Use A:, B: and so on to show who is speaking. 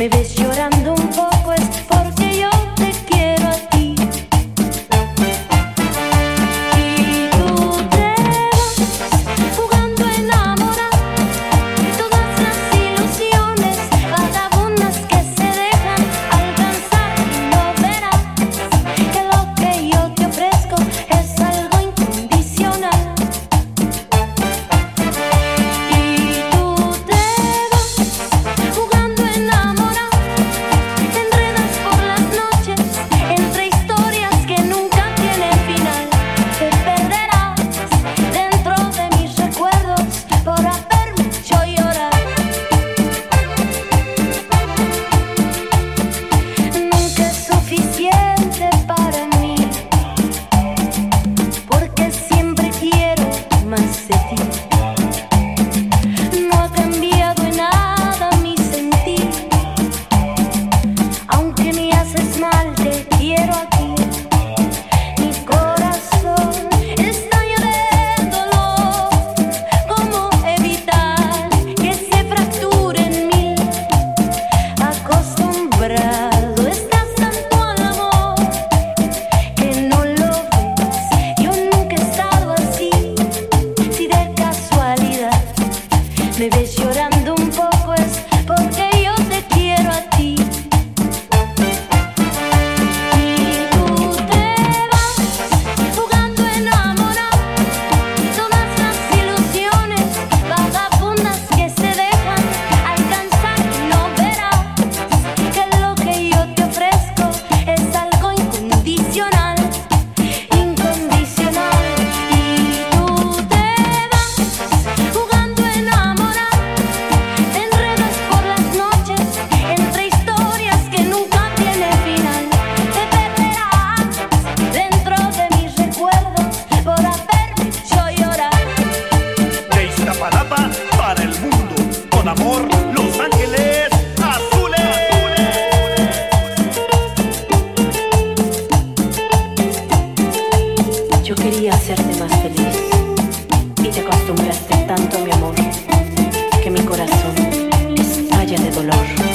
A: Me ves llorando un poco. ando un poco
B: para el mundo. Con amor, Los Ángeles Azules.
A: Yo quería hacerte más feliz y te
C: acostumbraste
A: tanto a mi amor que mi corazón estalla de dolor.